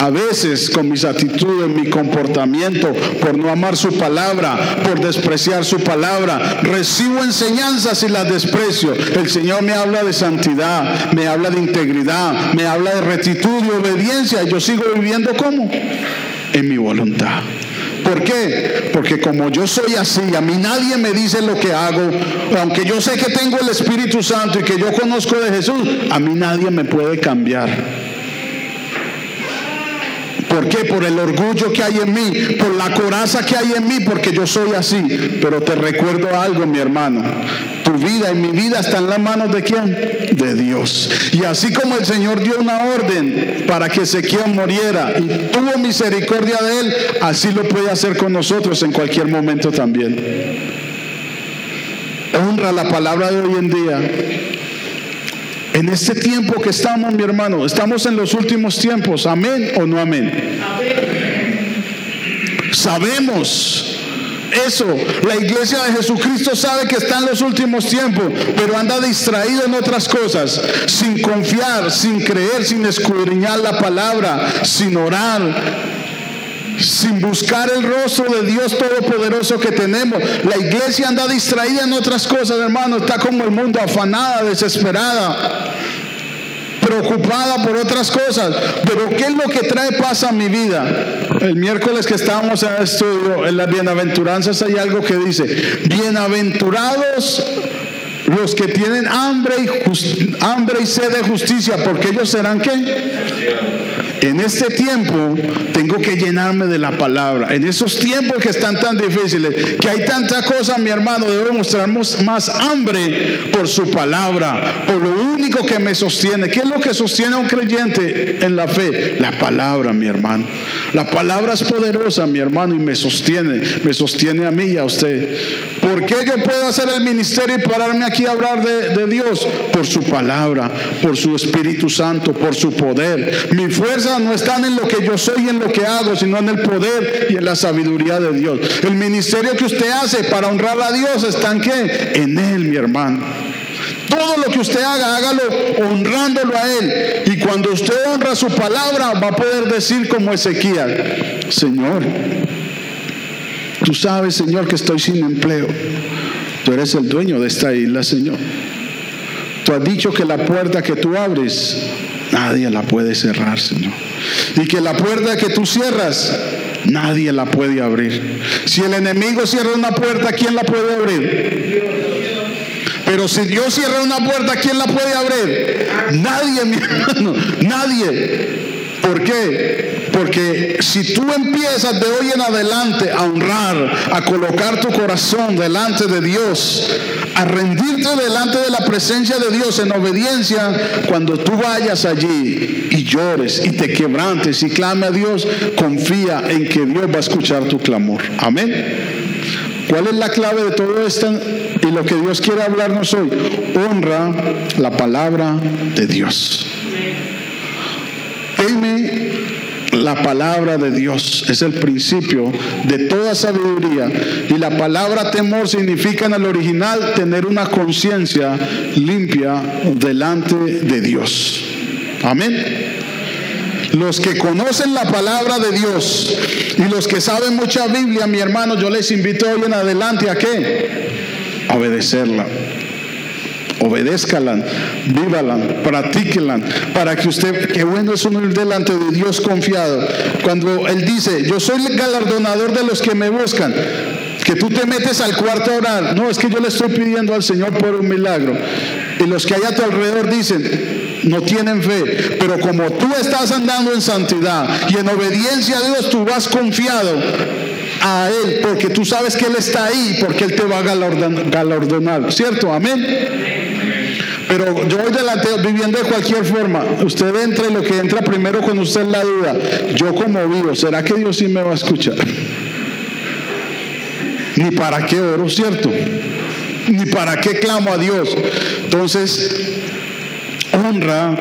a veces con mis actitudes, mi comportamiento, por no amar su palabra, por despreciar su palabra, recibo enseñanzas y las desprecio. El Señor me habla de santidad, me habla de integridad, me habla de rectitud y obediencia. Yo sigo viviendo como en mi voluntad. ¿Por qué? Porque como yo soy así, a mí nadie me dice lo que hago, aunque yo sé que tengo el Espíritu Santo y que yo conozco de Jesús, a mí nadie me puede cambiar. ¿Por qué? Por el orgullo que hay en mí, por la coraza que hay en mí, porque yo soy así. Pero te recuerdo algo, mi hermano. Tu vida y mi vida está en las manos de quién? De Dios. Y así como el Señor dio una orden para que Ezequiel muriera y tuvo misericordia de él, así lo puede hacer con nosotros en cualquier momento también. Honra la palabra de hoy en día en este tiempo que estamos, mi hermano, estamos en los últimos tiempos, amén o no amén. Sabemos eso, la iglesia de Jesucristo sabe que está en los últimos tiempos, pero anda distraído en otras cosas, sin confiar, sin creer, sin escudriñar la palabra, sin orar, sin buscar el rostro de Dios Todopoderoso que tenemos. La iglesia anda distraída en otras cosas, hermano. Está como el mundo afanada, desesperada, preocupada por otras cosas. Pero ¿qué es lo que trae paz a mi vida? El miércoles que estábamos en el estudio, en las bienaventuranzas hay algo que dice, bienaventurados los que tienen hambre y, hambre y sed de justicia, porque ellos serán qué? En este tiempo tengo que llenarme de la palabra. En esos tiempos que están tan difíciles, que hay tanta cosa, mi hermano, debo mostrarnos más hambre por su palabra, por lo único que me sostiene. ¿Qué es lo que sostiene a un creyente en la fe? La palabra, mi hermano. La palabra es poderosa, mi hermano, y me sostiene, me sostiene a mí y a usted. ¿Por qué yo puedo hacer el ministerio y pararme aquí a hablar de Dios? Por su palabra, por su Espíritu Santo, por su poder. Mi fuerza no están en lo que yo soy y en lo que hago, sino en el poder y en la sabiduría de Dios. El ministerio que usted hace para honrar a Dios está en qué? En Él, mi hermano. Todo lo que usted haga, hágalo honrándolo a Él. Y cuando usted honra su palabra, va a poder decir como Ezequiel, Señor, tú sabes, Señor, que estoy sin empleo. Tú eres el dueño de esta isla, Señor. Tú has dicho que la puerta que tú abres Nadie la puede cerrar, Señor. Y que la puerta que tú cierras, nadie la puede abrir. Si el enemigo cierra una puerta, ¿quién la puede abrir? Pero si Dios cierra una puerta, ¿quién la puede abrir? Nadie, mi hermano, nadie. ¿Por qué? Porque si tú empiezas de hoy en adelante a honrar, a colocar tu corazón delante de Dios, a rendirte delante de la presencia de Dios en obediencia, cuando tú vayas allí y llores y te quebrantes y clame a Dios, confía en que Dios va a escuchar tu clamor. Amén. ¿Cuál es la clave de todo esto y lo que Dios quiere hablarnos hoy? Honra la palabra de Dios. La palabra de Dios es el principio de toda sabiduría. Y la palabra temor significa en el original tener una conciencia limpia delante de Dios. Amén. Los que conocen la palabra de Dios y los que saben mucha Biblia, mi hermano, yo les invito hoy en adelante a qué? A obedecerla. Obedézcalan, vívalan, practíquenla, para que usted, qué bueno es uno ir delante de Dios confiado. Cuando Él dice, yo soy el galardonador de los que me buscan, que tú te metes al cuarto a orar, no, es que yo le estoy pidiendo al Señor por un milagro. Y los que hay a tu alrededor dicen, no tienen fe, pero como tú estás andando en santidad y en obediencia a Dios, tú vas confiado a Él, porque tú sabes que Él está ahí, porque Él te va a galardonar, ¿cierto? Amén. Pero yo voy delante viviendo de cualquier forma. Usted entra y lo que entra primero con usted es la duda. Yo como vivo, ¿será que Dios sí me va a escuchar? Ni para qué oro, ¿cierto? Ni para qué clamo a Dios. Entonces, honra,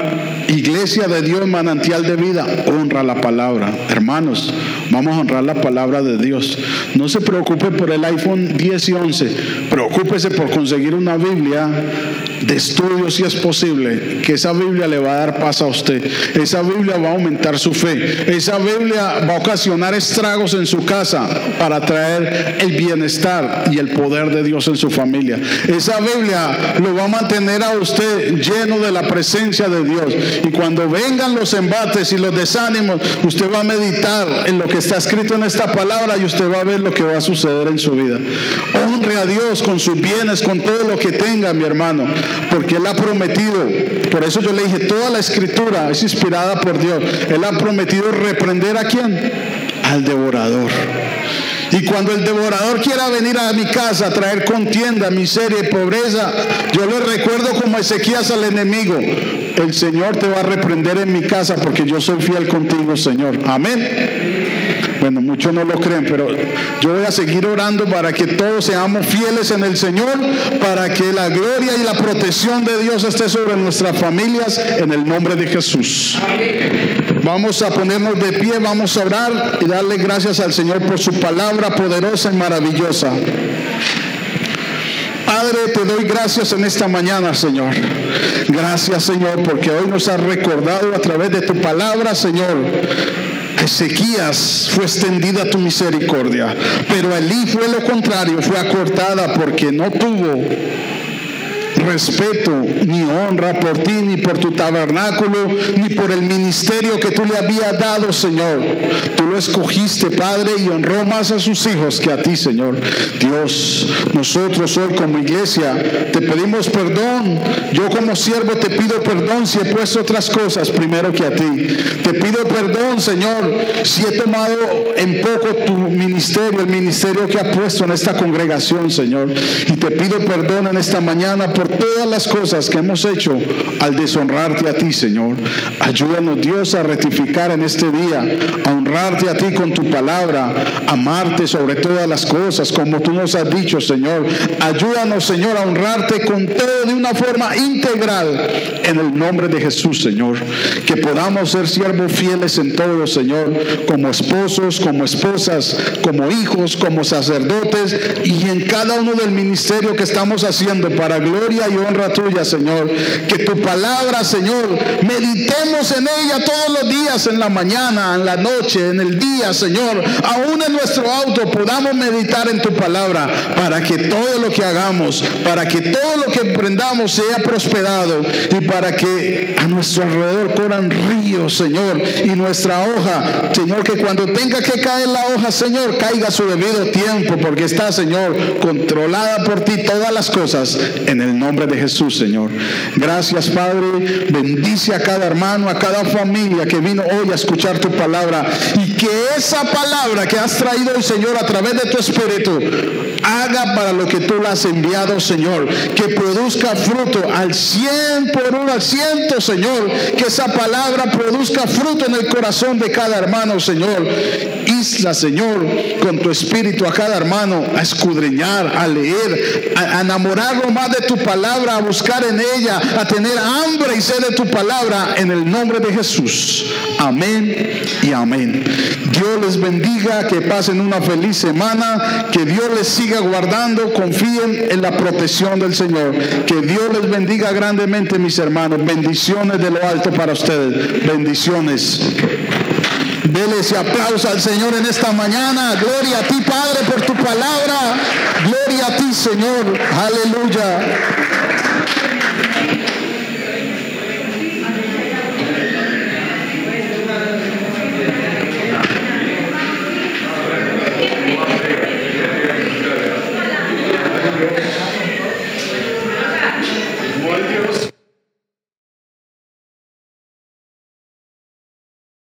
iglesia de Dios, manantial de vida, honra la palabra. Hermanos, vamos a honrar la palabra de Dios. No se preocupe por el iPhone 10 y 11, preocúpese por conseguir una Biblia de si es posible, que esa Biblia le va a dar paz a usted. Esa Biblia va a aumentar su fe. Esa Biblia va a ocasionar estragos en su casa para traer el bienestar y el poder de Dios en su familia. Esa Biblia lo va a mantener a usted lleno de la presencia de Dios. Y cuando vengan los embates y los desánimos, usted va a meditar en lo que está escrito en esta palabra y usted va a ver lo que va a suceder en su vida. Honre a Dios con sus bienes, con todo lo que tenga, mi hermano porque Él ha prometido, por eso yo le dije, toda la escritura es inspirada por Dios. Él ha prometido reprender a quién? Al devorador. Y cuando el devorador quiera venir a mi casa a traer contienda, miseria y pobreza, yo le recuerdo como Ezequías al enemigo, el Señor te va a reprender en mi casa porque yo soy fiel contigo, Señor. Amén. Bueno, muchos no lo creen, pero yo voy a seguir orando para que todos seamos fieles en el Señor, para que la gloria y la protección de Dios esté sobre nuestras familias en el nombre de Jesús. Vamos a ponernos de pie, vamos a orar y darle gracias al Señor por su palabra poderosa y maravillosa. Padre, te doy gracias en esta mañana, Señor. Gracias, Señor, porque hoy nos has recordado a través de tu palabra, Señor Ezequías fue extendida tu misericordia, pero Elí fue lo contrario, fue acortada porque no tuvo respeto ni honra por ti, ni por tu tabernáculo, ni por el ministerio que tú le habías dado, Señor. Tú lo escogiste, Padre, y honró más a sus hijos que a ti, Señor. Dios, nosotros hoy como iglesia te pedimos perdón. Yo como siervo te pido perdón si he puesto otras cosas primero que a ti. Te pido perdón, Señor, si he tomado en poco tu ministerio, el ministerio que ha puesto en esta congregación, Señor. Y te pido perdón en esta mañana por todas las cosas que hemos hecho al deshonrarte a ti, Señor. Ayúdanos, Dios, a rectificar en este día, a honrarte a ti con tu palabra, amarte sobre todas las cosas, como tú nos has dicho, Señor. Ayúdanos, Señor, a honrarte con todo de una forma integral en el nombre de Jesús, Señor. Que podamos ser siervos fieles en todo, Señor, como esposos, como esposas, como hijos, como sacerdotes y en cada uno del ministerio que estamos haciendo para gloria y honra tuya, Señor. Que tu palabra, Señor, meditemos en ella todos los días, en la mañana, en la noche, en el día, Señor. Aún en nuestro auto podamos meditar en tu palabra para que todo lo que hagamos, para que todo lo que emprendamos sea prosperado y para que a nuestro alrededor corran ríos, Señor, y nuestra hoja, Señor, que cuando tenga que caer la hoja, Señor, caiga a su debido tiempo, porque está, Señor, controlada por ti todas las cosas en el nombre de Jesús, Señor. Gracias, Padre. Bendice a cada hermano, a cada familia que vino hoy a escuchar tu palabra. Y que esa palabra que has traído hoy, Señor, a través de tu Espíritu, haga para lo que tú la has enviado, Señor. Que produzca fruto al cien por uno, al ciento, Señor. Que esa palabra produzca fruto en el corazón de cada hermano, Señor. Isla, Señor, con tu Espíritu a cada hermano a escudriñar, a leer, a enamorarlo más de tu palabra palabra, a buscar en ella, a tener hambre y sed de tu palabra en el nombre de Jesús. Amén y amén. Dios les bendiga, que pasen una feliz semana, que Dios les siga guardando, confíen en la protección del Señor. Que Dios les bendiga grandemente, mis hermanos. Bendiciones de lo alto para ustedes. Bendiciones. Dele ese aplauso al Señor en esta mañana. Gloria a ti, Padre, por tu palabra. Gloria a ti, Señor. Aleluya.